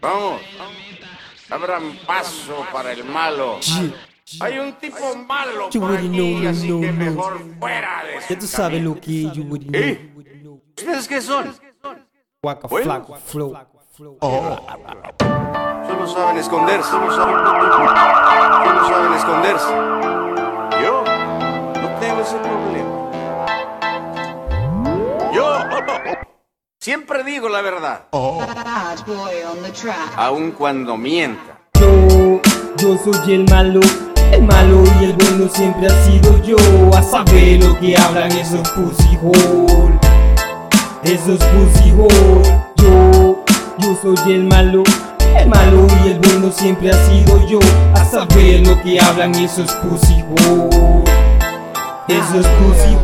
Vamos, abran paso para el malo. Hay un tipo malo por aquí, no, así no, que no. mejor fuera de Ya tú sabes lo que you would know. ¿Ustedes qué son? Waka Bueno. flaco flow. Solo saben esconderse. Solo saben, solo saben esconderse. Yo no tengo ese problema. Siempre digo la verdad, track. aun cuando mienta. Yo, yo soy el malo. El malo y el bueno siempre ha sido yo. A saber lo que hablan esos pussy hole. Esos pussy hole. Yo, yo soy el malo. El malo y el bueno siempre ha sido yo. A saber lo que hablan esos pussy hole. Esos pussy.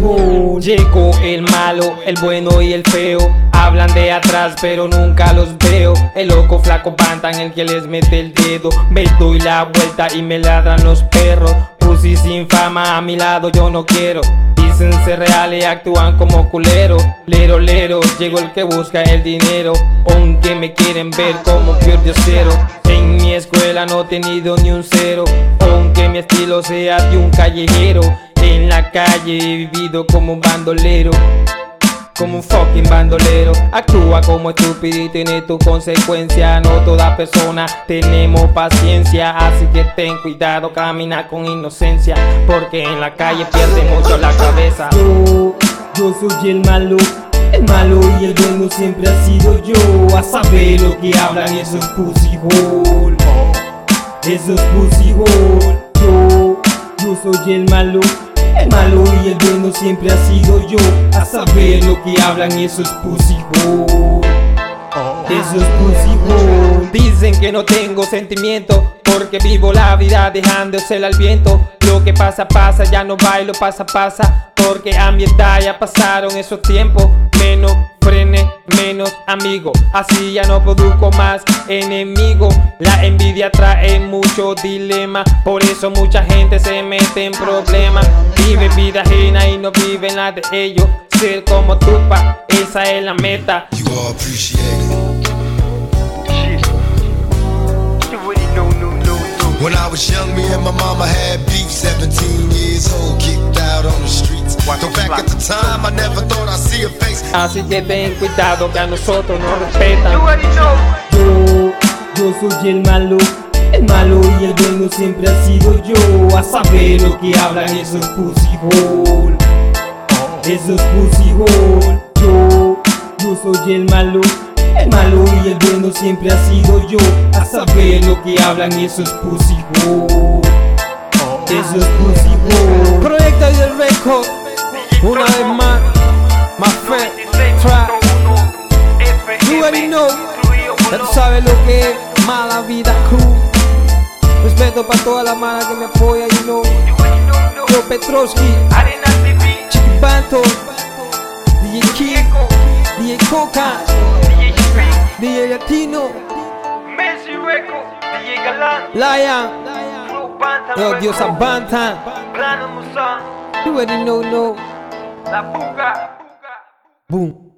Llegó el malo, el bueno y el feo. Hablan de atrás, pero nunca los veo. El loco flaco pantan, el que les mete el dedo. Me doy la vuelta y me ladran los perros. Pussy sin fama a mi lado, yo no quiero. Dicen ser reales actúan como culero. Lero, lero, llegó el que busca el dinero. Aunque me quieren ver como peor cero. En mi escuela no he tenido ni un cero. Aunque mi estilo sea de un callejero. En la calle he vivido como un bandolero como un fucking bandolero. Actúa como estúpido y tiene tu consecuencia. No toda persona tenemos paciencia, así que ten cuidado, camina con inocencia, porque en la calle pierde mucho la cabeza. Yo, yo soy el malo. El malo y el bueno siempre ha sido yo. A saber lo que hablan esos pussy hole. Esos pussy hole. Yo, yo soy el malo. El malo y el bueno siempre ha sido yo. A saber lo que hablan esos pussy hole. Esos. Dicen que no tengo sentimiento. Porque vivo la vida dejándosela al viento. Lo que pasa, pasa, ya no bailo, pasa, pasa. Porque a mi edad ya pasaron esos tiempos. Menos frene, menos amigo. Así ya no produzco más enemigo. La envidia trae mucho dilema. Por eso mucha gente se mete en problemas. Vive vida ajena y no vive la de ellos. Ser como Tupa, esa es la meta. You all appreciate it. When I was young, me and my mama had beef. Así que ten cuidado que a nosotros nos respetan. Yo, yo soy el malo. El malo y el bueno siempre ha sido yo. A saber lo que hablan esos pussy hole. Esos pussy hole. Yo, yo soy el malo. El malo y el bueno siempre ha sido yo. A saber lo que hablan esos pussy hole. Esos pussy hole. Proyecto del récord. Una vez más. Más fe. Know. Ya tú sabes lo que es mala vida crew. Respeto para toda la mala que me apoya, you know. Yo Petrovski, Chiquibanto, DJ King, DJ Coca, DJ Latino, Lion, Yo Diosa Bantan. You already know, no. Boom.